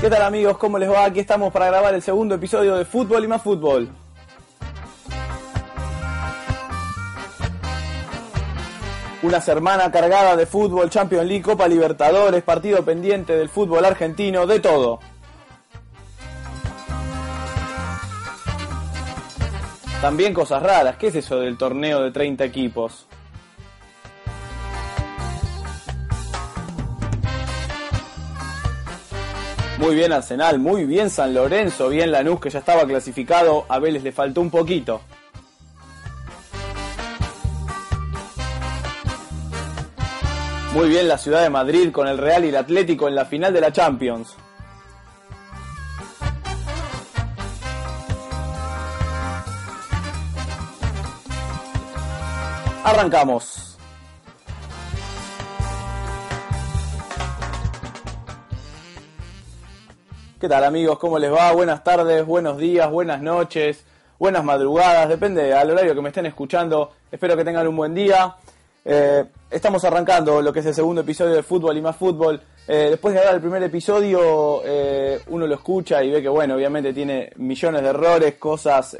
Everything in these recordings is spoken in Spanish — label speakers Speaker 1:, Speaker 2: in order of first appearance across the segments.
Speaker 1: ¿Qué tal amigos? ¿Cómo les va? Aquí estamos para grabar el segundo episodio de Fútbol y más Fútbol. Una semana cargada de fútbol, Champions League, Copa Libertadores, partido pendiente del fútbol argentino, de todo. También cosas raras, ¿qué es eso del torneo de 30 equipos? Muy bien Arsenal, muy bien San Lorenzo, bien Lanús que ya estaba clasificado, a Vélez le faltó un poquito. Muy bien la ciudad de Madrid con el Real y el Atlético en la final de la Champions. Arrancamos. ¿Qué tal amigos? ¿Cómo les va? Buenas tardes, buenos días, buenas noches, buenas madrugadas, depende al horario que me estén escuchando. Espero que tengan un buen día. Eh, estamos arrancando lo que es el segundo episodio de Fútbol y más Fútbol. Eh, después de grabar el primer episodio, eh, uno lo escucha y ve que, bueno, obviamente tiene millones de errores, cosas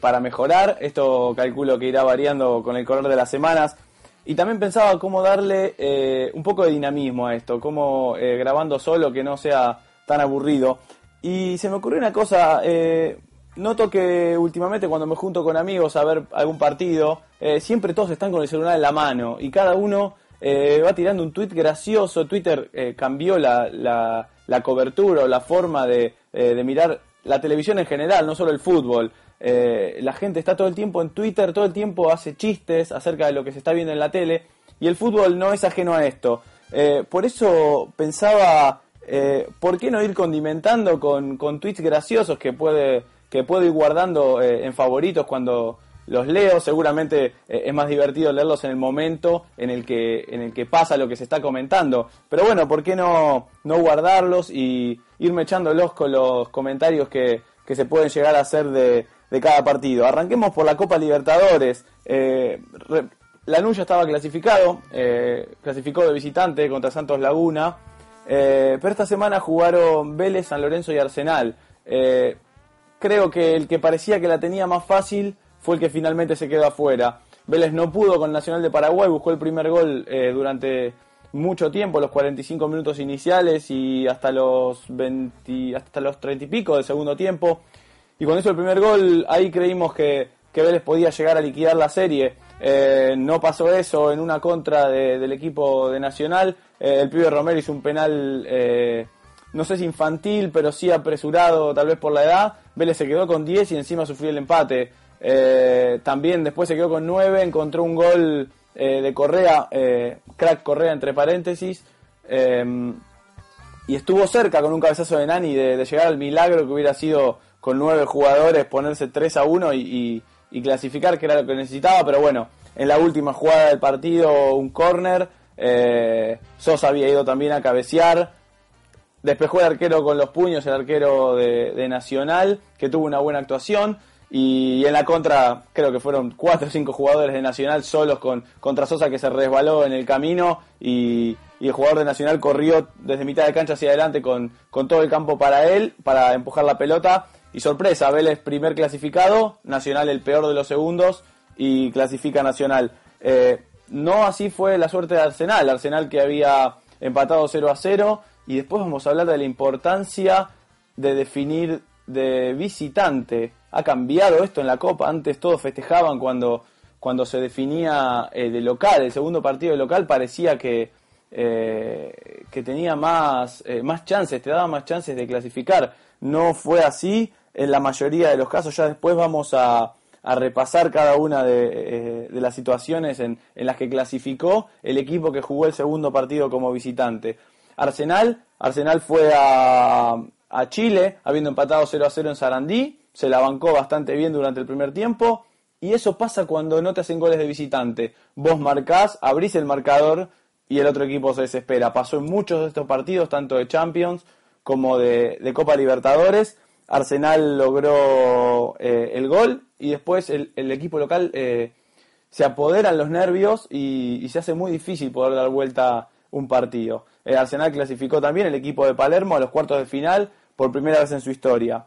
Speaker 1: para mejorar. Esto calculo que irá variando con el correr de las semanas. Y también pensaba cómo darle un poco de dinamismo a esto, cómo grabando solo que no sea tan aburrido. Y se me ocurrió una cosa, eh, noto que últimamente cuando me junto con amigos a ver algún partido, eh, siempre todos están con el celular en la mano y cada uno eh, va tirando un tweet gracioso. Twitter cambió la, la, la, cobertura o la forma de, de, mirar la televisión en general, no solo el fútbol. la gente está todo el tiempo en Twitter, todo el tiempo hace chistes acerca de lo que se está viendo en la tele y el fútbol no es ajeno a esto. por eso pensaba eh, ¿por qué no ir condimentando con, con tweets graciosos que puede que puedo ir guardando eh, en favoritos cuando los leo? Seguramente eh, es más divertido leerlos en el momento en el que en el que pasa lo que se está comentando. Pero bueno, ¿por qué no, no guardarlos y irme echándolos con los comentarios que, que se pueden llegar a hacer de, de cada partido? Arranquemos por la Copa Libertadores. la Nuya estaba clasificado, clasificó de visitante contra Santos Laguna. Eh, pero esta semana jugaron Vélez, San Lorenzo y Arsenal. Eh, creo que el que parecía que la tenía más fácil fue el que finalmente se quedó afuera. Vélez no pudo con Nacional de Paraguay, buscó el primer gol eh, durante mucho tiempo, los 45 minutos iniciales y hasta los 20, hasta los 30 y pico del segundo tiempo. Y con eso el primer gol, ahí creímos que, que Vélez podía llegar a liquidar la serie. Eh, no pasó eso en una contra del equipo de Nacional. Eh, el pibe Romero hizo un penal, eh, no sé si infantil, pero sí apresurado tal vez por la edad. Vélez se quedó con 10 y encima sufrió el empate. también después se quedó con 9, encontró un gol de Correa, crack Correa entre paréntesis. y estuvo cerca con un cabezazo de Nani de, llegar al milagro que hubiera sido con 9 jugadores ponerse 3 a 1 y y clasificar, que era lo que necesitaba, pero bueno, en la última jugada del partido, un córner, eh, Sosa había ido también a cabecear, despejó el arquero con los puños, el arquero de, Nacional, que tuvo una buena actuación, y, en la contra creo que fueron cuatro o cinco jugadores de Nacional solos con, contra Sosa que se resbaló en el camino y, el jugador de Nacional corrió desde mitad de cancha hacia adelante con, con todo el campo para él, para empujar la pelota y sorpresa, Vélez primer clasificado, Nacional el peor de los segundos y clasifica Nacional. Eh, no así fue la suerte de Arsenal, Arsenal que había empatado 0 a 0 y después vamos a hablar de la importancia de definir de visitante. Ha cambiado esto en la Copa, antes todos festejaban cuando, cuando se definía eh, de local, el segundo partido de local parecía que, que tenía más, más chances, te daba más chances de clasificar. No fue así en la mayoría de los casos. Ya después vamos a, repasar cada una de, las situaciones en, en, las que clasificó el equipo que jugó el segundo partido como visitante. Arsenal, Arsenal fue a, a Chile, habiendo empatado 0 a 0 en Sarandí, se la bancó bastante bien durante el primer tiempo, y eso pasa cuando no te hacen goles de visitante. Vos marcás, abrís el marcador y el otro equipo se desespera. Pasó en muchos de estos partidos, tanto de Champions como de, Copa Libertadores. Arsenal logró eh, el gol y después el, equipo local eh, se apoderan los nervios y, se hace muy difícil poder dar vuelta un partido. El Arsenal clasificó también el equipo de Palermo a los cuartos de final por primera vez en su historia.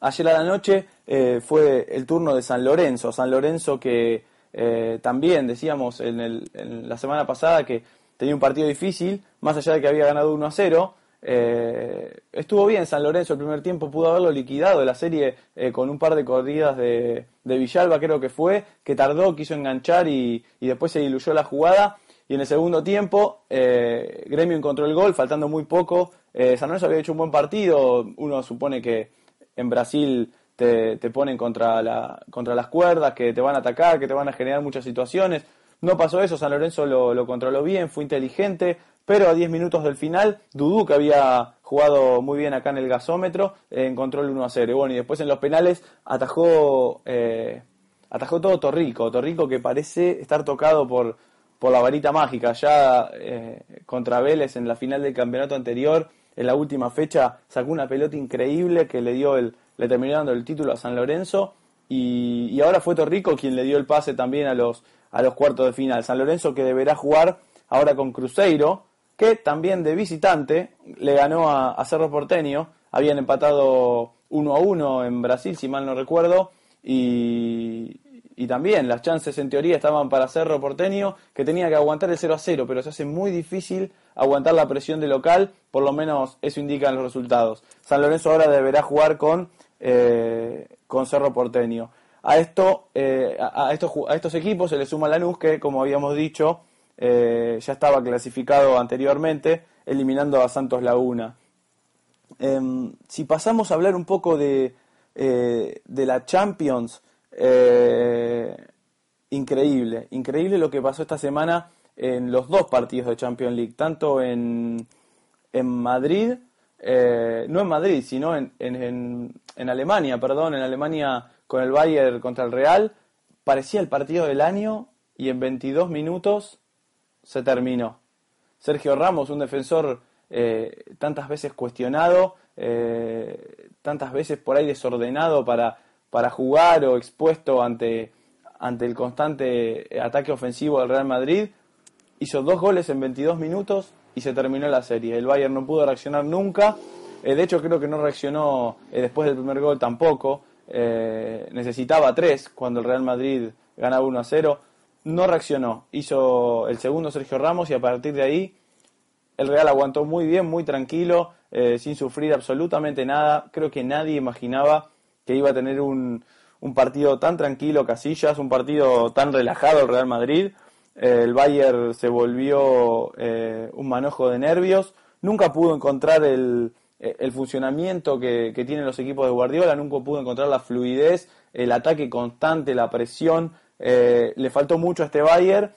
Speaker 1: Ayer a la noche eh, fue el turno de San Lorenzo. San Lorenzo que eh, también decíamos en, la semana pasada que tenía un partido difícil, más allá de que había ganado 1 a 0. Eh, estuvo bien San Lorenzo el primer tiempo, pudo haberlo liquidado la serie con un par de corridas de, Villalba, creo que fue, que tardó, quiso enganchar y, después se diluyó la jugada y en el segundo tiempo, eh, Gremio encontró el gol, faltando muy poco. Eh, San Lorenzo había hecho un buen partido. Uno supone que en Brasil te, te ponen contra, la, contra las cuerdas, que te van a atacar, que te van a generar muchas situaciones. No pasó eso, San Lorenzo lo, lo controló bien, fue inteligente, pero a 10 minutos del final, Dudú, que había jugado muy bien acá en el gasómetro, eh, encontró el 1 a 0. Y bueno, y después en los penales atajó, eh, atajó todo Torrico, Torrico que parece estar tocado por, por la varita mágica. Ya eh, contra Vélez en la final del campeonato anterior, en la última fecha, sacó una pelota increíble que le dio el, le terminó dando el título a San Lorenzo. Y, y, ahora fue Torrico quien le dio el pase también a los, a los cuartos de final. San Lorenzo que deberá jugar ahora con Cruzeiro, que también de visitante le ganó a, Cerro Porteño. Habían empatado 1 a 1 en Brasil, si mal no recuerdo. Y, y también las chances en teoría estaban para Cerro Porteño, que tenía que aguantar el 0 a 0, pero se hace muy difícil aguantar la presión de local, por lo menos eso indican los resultados. San Lorenzo ahora deberá jugar con, eh, con Cerro Porteño. A, esto, eh, a, estos, a estos equipos se le suma Lanús, que como habíamos dicho, eh, ya estaba clasificado anteriormente, eliminando a Santos Laguna. Em, si pasamos a hablar un poco de, de la Champions, eh, increíble, increíble lo que pasó esta semana en los dos partidos de Champions League, tanto en, en Madrid, eh, no en Madrid, sino en, en, en, Alemania, perdón, en Alemania con el Bayern contra el Real, parecía el partido del año y en 22 minutos se terminó. Sergio Ramos, un defensor eh, tantas veces cuestionado, tantas veces por ahí desordenado para para jugar o expuesto ante, ante el constante ataque ofensivo del Real Madrid. Hizo dos goles en 22 minutos y se terminó la serie. El Bayern no pudo reaccionar nunca. Eh, de hecho, creo que no reaccionó eh, después del primer gol tampoco. Eh, necesitaba tres cuando el Real Madrid ganaba 1 a 0. No reaccionó. Hizo el segundo Sergio Ramos y a partir de ahí el Real aguantó muy bien, muy tranquilo, sin sufrir absolutamente nada. Creo que nadie imaginaba que iba a tener un, un partido tan tranquilo Casillas, un partido tan relajado el Real Madrid. Eh, el Bayern se volvió eh, un manojo de nervios. Nunca pudo encontrar el, eh, el funcionamiento que, que, tienen los equipos de Guardiola, nunca pudo encontrar la fluidez, el ataque constante, la presión. Le faltó mucho a este Bayern.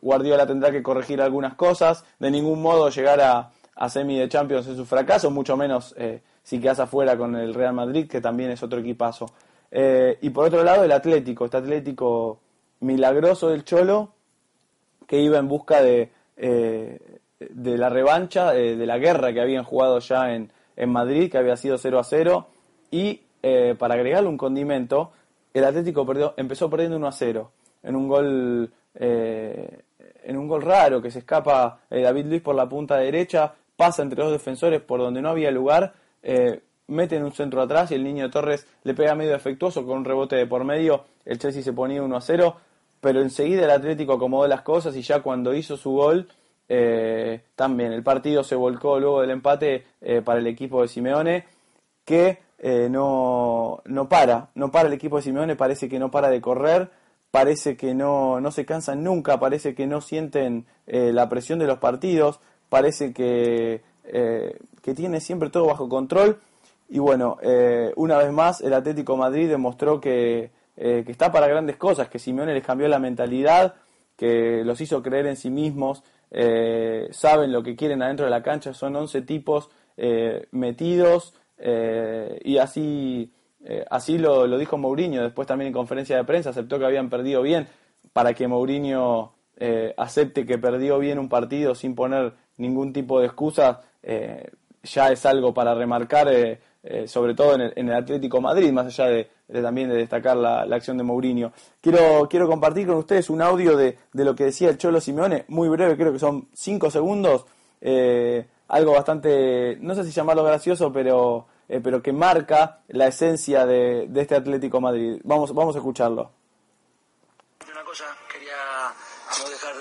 Speaker 1: Guardiola tendrá que corregir algunas cosas. De ningún modo llegar a, a semi de Champions es su fracaso, mucho menos si quedas afuera con el Real Madrid, que también es otro equipazo. Eh, y por otro lado, el Atlético, este Atlético milagroso del Cholo, que iba en busca de, eh, de la revancha, eh, de la guerra que habían jugado ya en, en Madrid, que había sido 0 a 0. Y para agregarle un condimento, el Atlético empezó perdiendo 1 a 0 en un gol en un gol raro que se escapa David Luis por la punta derecha, pasa entre dos defensores por donde no había lugar eh, meten un centro atrás y el niño Torres le pega medio efectuoso con un rebote de por medio. El Chelsea se ponía 1 a 0, pero enseguida el Atlético acomodó las cosas y ya cuando hizo su gol, eh, también el partido se volcó luego del empate eh, para el equipo de Simeone, que no, no para, no para el equipo de Simeone, parece que no para de correr, parece que no, no se cansan nunca, parece que no sienten eh, la presión de los partidos, parece que, eh, que tiene siempre todo bajo control. Y bueno, eh, una vez más el Atlético Madrid demostró que, que, está para grandes cosas, que Simeone les cambió la mentalidad, que los hizo creer en sí mismos, saben lo que quieren adentro de la cancha, son 11 tipos metidos y así eh, así lo, dijo Mourinho, después también en conferencia de prensa aceptó que habían perdido bien, para que Mourinho eh, acepte que perdió bien un partido sin poner ningún tipo de excusa, eh, ya es algo para remarcar, sobre todo en el, Atlético Madrid, más allá de, también de destacar la, acción de Mourinho. Quiero, quiero compartir con ustedes un audio de, de, lo que decía el Cholo Simeone, muy breve, creo que son cinco segundos, algo bastante, no sé si llamarlo gracioso, pero eh, pero que marca la esencia de, de, este Atlético Madrid. Vamos, vamos a escucharlo.
Speaker 2: Una cosa, quería no dejar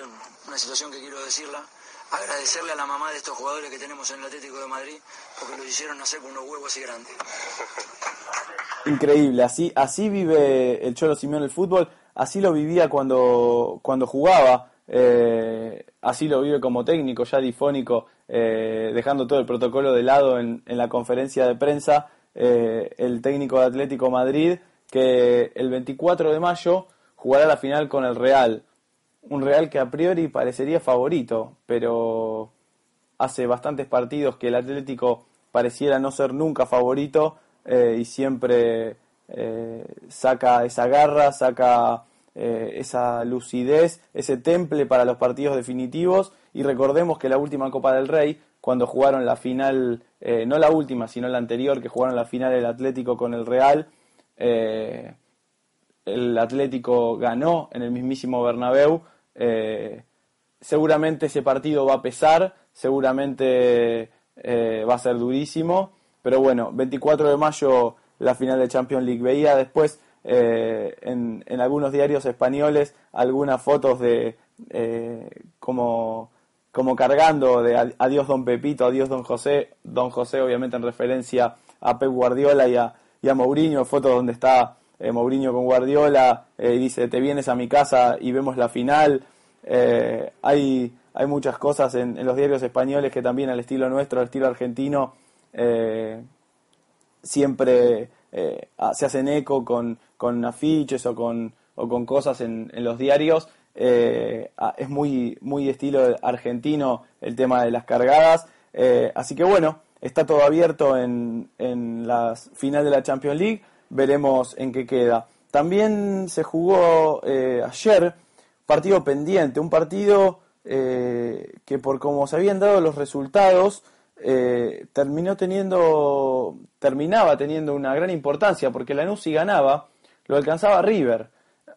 Speaker 2: una situación que quiero decirla, agradecerle a la mamá de estos jugadores que tenemos en el Atlético de Madrid, porque lo hicieron nacer con unos huevos así grandes.
Speaker 1: Increíble, así, así vive el Cholo Simeone el fútbol, así lo vivía cuando, cuando jugaba, eh, así lo vive como técnico, ya difónico, eh, dejando todo el protocolo de lado en, la conferencia de prensa, eh, el técnico de Atlético Madrid, que el 24 de mayo jugará la final con el Real. Un Real que a priori parecería favorito, pero hace bastantes partidos que el Atlético pareciera no ser nunca favorito eh, y siempre saca esa garra, saca esa lucidez, ese temple para los partidos definitivos y recordemos que la última Copa del Rey, cuando jugaron la final, eh, no la última, sino la anterior, que jugaron la final el Atlético con el Real, eh, el Atlético ganó en el mismísimo Bernabéu. Eh, seguramente ese partido va a pesar, seguramente va a ser durísimo, pero bueno, 24 de mayo la final de Champions League. Veía después en, en, algunos diarios españoles algunas fotos de como como cargando de adiós don Pepito, adiós don José, don José obviamente en referencia a Pep Guardiola y a, y a Mourinho, fotos donde está eh, Mourinho con Guardiola, eh, y dice te vienes a mi casa y vemos la final. Eh, hay, hay muchas cosas en, en, los diarios españoles que también al estilo nuestro, al estilo argentino, siempre se hacen eco con, con afiches o con, o con cosas en, en los diarios eh, es muy, muy estilo argentino el tema de las cargadas. Eh, así que bueno, está todo abierto en, en la final de la Champions League. Veremos en qué queda. También se jugó eh, ayer partido pendiente, un partido que por como se habían dado los resultados terminó teniendo, terminaba teniendo una gran importancia porque la si ganaba lo alcanzaba River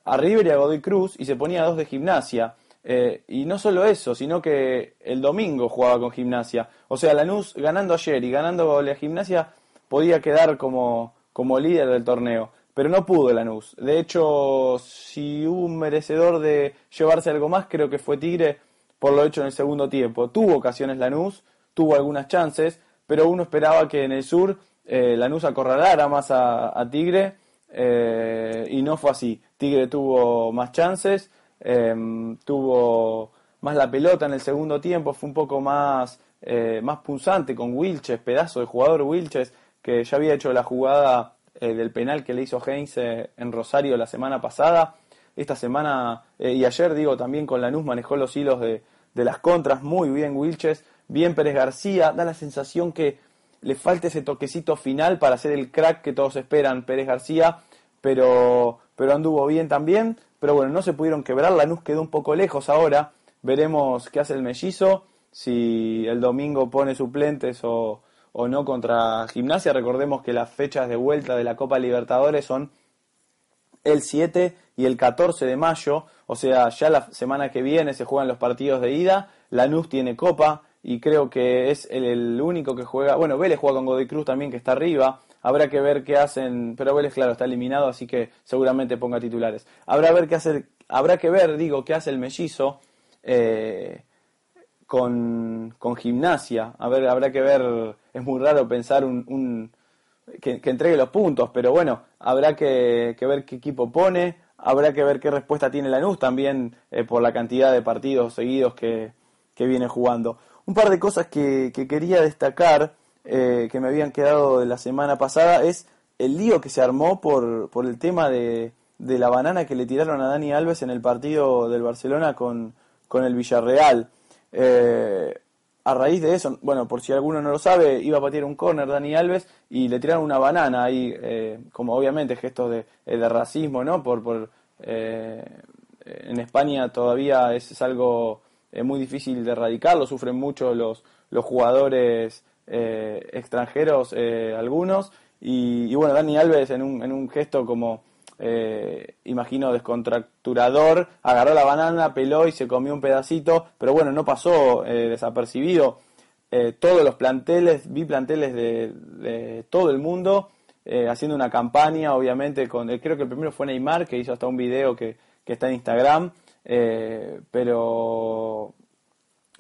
Speaker 1: a River y a Godoy Cruz y se ponía dos de gimnasia. Eh, y no solo eso, sino que el domingo jugaba con gimnasia. O sea, Lanús ganando ayer y ganando la gimnasia podía quedar como, como líder del torneo. Pero no pudo Lanús. De hecho, si hubo un merecedor de llevarse algo más, creo que fue Tigre por lo hecho en el segundo tiempo. Tuvo ocasiones Lanús, tuvo algunas chances, pero uno esperaba que en el sur eh, Lanús acorralara más a Tigre eh, y no fue así. Tigre tuvo más chances, em, tuvo más la pelota en el segundo tiempo, fue un poco más, eh, más punzante con Wilches, pedazo de jugador Wilches, que ya había hecho la jugada eh, del penal que le hizo Heinz en Rosario la semana pasada. Esta semana y ayer, digo, también con Lanús manejó los hilos de, de las contras, muy bien Wilches, bien Pérez García, da la sensación que le falta ese toquecito final para ser el crack que todos esperan Pérez García, pero, pero anduvo bien también. Pero bueno, no se pudieron quebrar, Lanús quedó un poco lejos ahora. Veremos qué hace el mellizo, si el domingo pone suplentes o, o no contra Gimnasia. Recordemos que las fechas de vuelta de la Copa Libertadores son el 7 y el 14 de mayo, o sea, ya la semana que viene se juegan los partidos de ida, Lanús tiene Copa, y creo que es el, único que juega. Bueno, Vélez juega con Godoy Cruz también, que está arriba. Habrá que ver qué hacen, pero Vélez, claro, está eliminado, así que seguramente ponga titulares. Habrá, ver qué hacer, habrá que ver, digo, qué hace el mellizo eh, con, con, gimnasia. A ver, habrá que ver, es muy raro pensar un, que, entregue los puntos, pero bueno, habrá que, que ver qué equipo pone, habrá que ver qué respuesta tiene Lanús también eh, por la cantidad de partidos seguidos que, que, viene jugando. Un par de cosas que, que quería destacar, eh, que me habían quedado de la semana pasada, es el lío que se armó por, por el tema de, de la banana que le tiraron a Dani Alves en el partido del Barcelona con, con el Villarreal. Eh, a raíz de eso, bueno, por si alguno no lo sabe, iba a patear un córner Dani Alves y le tiraron una banana ahí, eh, como obviamente gestos de, eh, de, racismo, ¿no? Por, por eh, en España todavía es, es algo muy difícil de erradicar, lo sufren mucho los, los jugadores extranjeros, algunos, y, y, bueno, Dani Alves en un, en un gesto como eh, imagino descontracturador, agarró la banana, peló y se comió un pedacito, pero bueno, no pasó eh, desapercibido. Eh, todos los planteles, vi planteles de, todo el mundo eh, haciendo una campaña, obviamente, con creo que el primero fue Neymar, que hizo hasta un video que, que está en Instagram, pero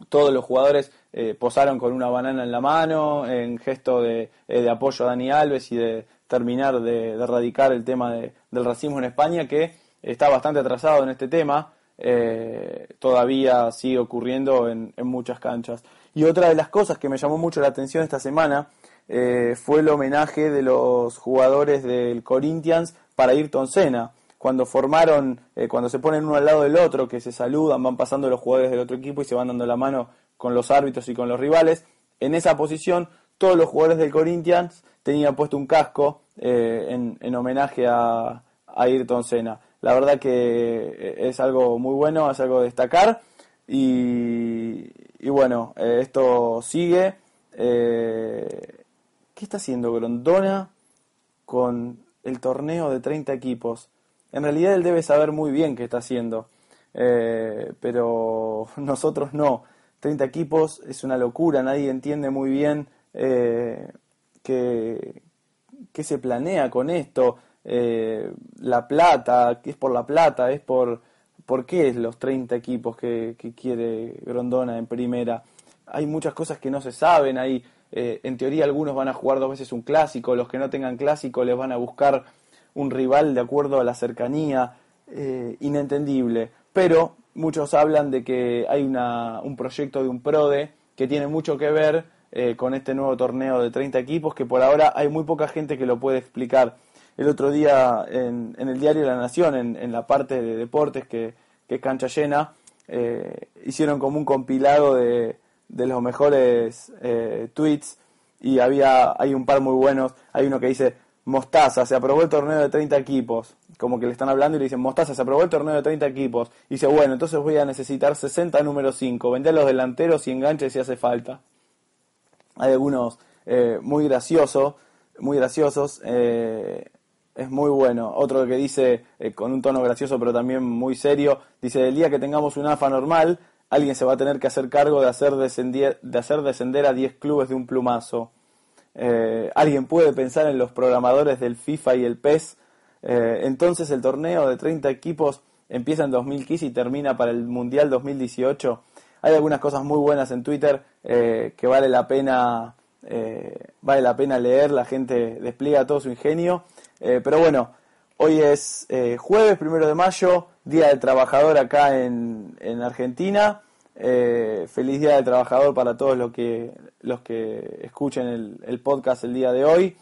Speaker 1: todos los jugadores posaron con una banana en la mano, en gesto de, de apoyo a Dani Alves y de, terminar de, erradicar el tema del racismo en España, que está bastante atrasado en este tema, eh, todavía sigue ocurriendo en, muchas canchas. Y otra de las cosas que me llamó mucho la atención esta semana eh, fue el homenaje de los jugadores del Corinthians para Ayrton Senna. Cuando formaron, eh, cuando se ponen uno al lado del otro, que se saludan, van pasando los jugadores del otro equipo y se van dando la mano con los árbitros y con los rivales. En esa posición, todos los jugadores del Corinthians tenían puesto un casco eh, en, homenaje a, Ayrton Senna. La verdad que eh, es algo muy bueno, es algo a destacar. Y, bueno, esto sigue. ¿Qué está haciendo Grondona con el torneo de 30 equipos? En realidad él debe saber muy bien qué está haciendo, pero nosotros no. 30 equipos es una locura, nadie entiende muy bien eh, qué, se planea con esto, eh, la plata, que es por la plata, es por, por qué es los 30 equipos que, quiere Grondona en primera. Hay muchas cosas que no se saben, hay, eh, en teoría algunos van a jugar dos veces un clásico, los que no tengan clásico les van a buscar un rival de acuerdo a la cercanía, eh, inentendible. Pero muchos hablan de que hay una, un proyecto de un PRODE que tiene mucho que ver eh, con este nuevo torneo de 30 equipos que por ahora hay muy poca gente que lo puede explicar. El otro día en, el diario La Nación, en, la parte de deportes que, es cancha llena, eh, hicieron como un compilado de, de los mejores eh, tweets y había hay un par muy buenos. Hay uno que dice, Mostaza, se aprobó el torneo de 30 equipos. Como que le están hablando y le dicen, Mostaza, se aprobó el torneo de 30 equipos. Y dice, bueno, entonces voy a necesitar 60 número 5. Vender los delanteros y enganches si hace falta. Hay algunos eh, muy graciosos, muy graciosos. Eh, es muy bueno. Otro que dice, eh, con un tono gracioso pero también muy serio, dice, el día que tengamos un AFA normal, alguien se va a tener que hacer cargo de hacer, de hacer descender a 10 clubes de un plumazo. Alguien puede pensar en los programadores del FIFA y el PES. entonces el torneo de 30 equipos empieza en 2015 y termina para el Mundial 2018. Hay algunas cosas muy buenas en Twitter eh, que vale la pena eh, vale la pena leer. La gente despliega todo su ingenio. Eh, pero bueno, hoy es jueves primero de mayo, Día del Trabajador acá en Argentina. Feliz Día del Trabajador para todos los que los que escuchen el, podcast el día de hoy.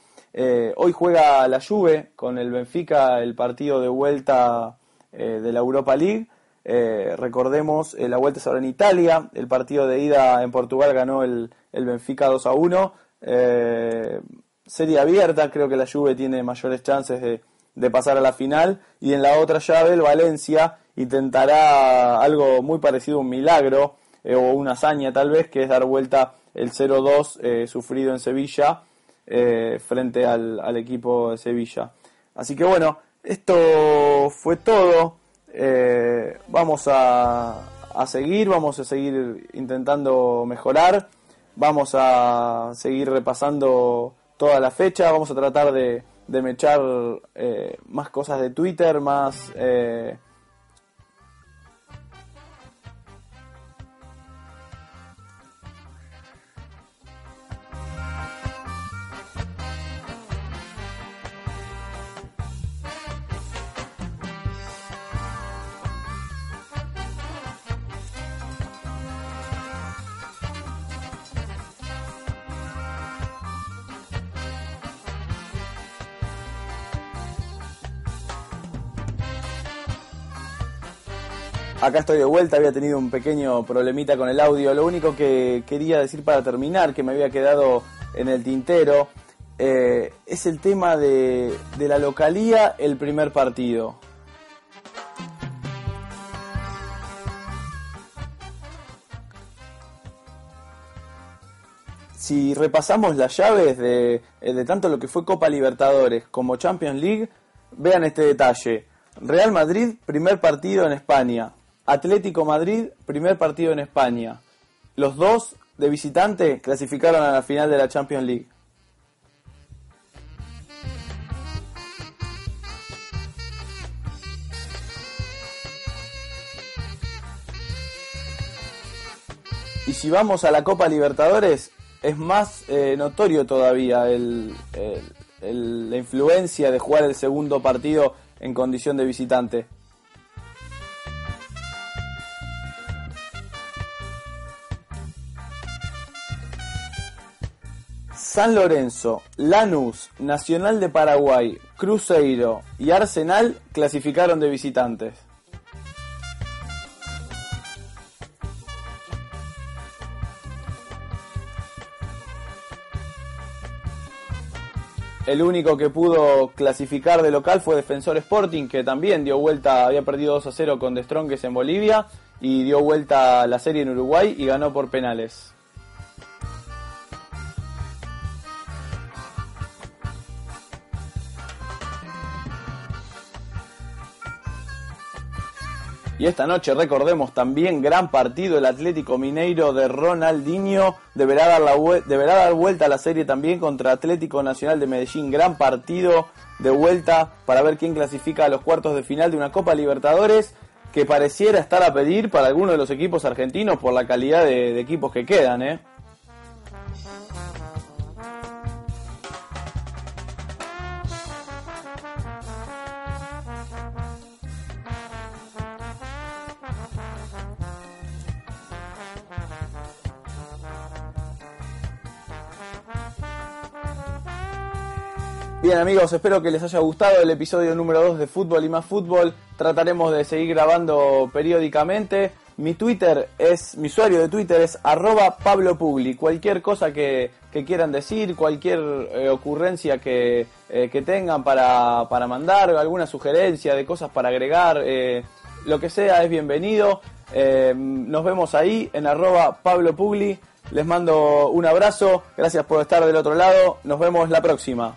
Speaker 1: hoy juega la Juve con el Benfica el partido de vuelta de la Europa League. Eh, recordemos, eh, la vuelta es ahora en Italia, el partido de ida en Portugal ganó el, el Benfica 2 a 1. Eh, serie abierta, creo que la Juve tiene mayores chances de, de, pasar a la final. Y en la otra llave, el Valencia intentará algo muy parecido a un milagro o una hazaña tal vez, que es dar vuelta el 0-2 sufrido en Sevilla frente al, al equipo de Sevilla. Así que bueno, esto fue todo. Eh, vamos a, a, seguir, vamos a seguir intentando mejorar, vamos a seguir repasando toda la fecha, vamos a tratar de, de mechar eh, más cosas de Twitter, más... Eh, Acá estoy de vuelta, había tenido un pequeño problemita con el audio. Lo único que quería decir para terminar, que me había quedado en el tintero, eh, es el tema de, la localía, el primer partido. Si repasamos las llaves de, eh, de tanto lo que fue Copa Libertadores como Champions League, vean este detalle. Real Madrid, primer partido en España. Atlético Madrid, primer partido en España. Los dos de visitante clasificaron a la final de la Champions League. Y si vamos a la Copa Libertadores, es más eh, notorio todavía el, el, la influencia de jugar el segundo partido en condición de visitante. San Lorenzo, Lanús, Nacional de Paraguay, Cruzeiro y Arsenal clasificaron de visitantes. El único que pudo clasificar de local fue Defensor Sporting, que también dio vuelta, había perdido 2 a 0 con The Strongest en Bolivia y dio vuelta la serie en Uruguay y ganó por penales. Y esta noche recordemos también gran partido el Atlético Mineiro de Ronaldinho. Deberá dar, deberá dar vuelta a la serie también contra Atlético Nacional de Medellín. Gran partido de vuelta para ver quién clasifica a los cuartos de final de una Copa Libertadores que pareciera estar a pedir para algunos de los equipos argentinos por la calidad de, de equipos que quedan. ¿eh? Bien amigos, espero que les haya gustado el episodio número 2 de Fútbol y más Fútbol. Trataremos de seguir grabando periódicamente. Mi Twitter es, mi usuario de Twitter es arroba Pablo Pugli. Cualquier cosa que, que quieran decir, cualquier eh, ocurrencia que, eh, que tengan para, para, mandar, alguna sugerencia de cosas para agregar, eh, lo que sea es bienvenido. nos vemos ahí en arroba Pablo Pugli. Les mando un abrazo, gracias por estar del otro lado, nos vemos la próxima.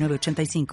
Speaker 3: 85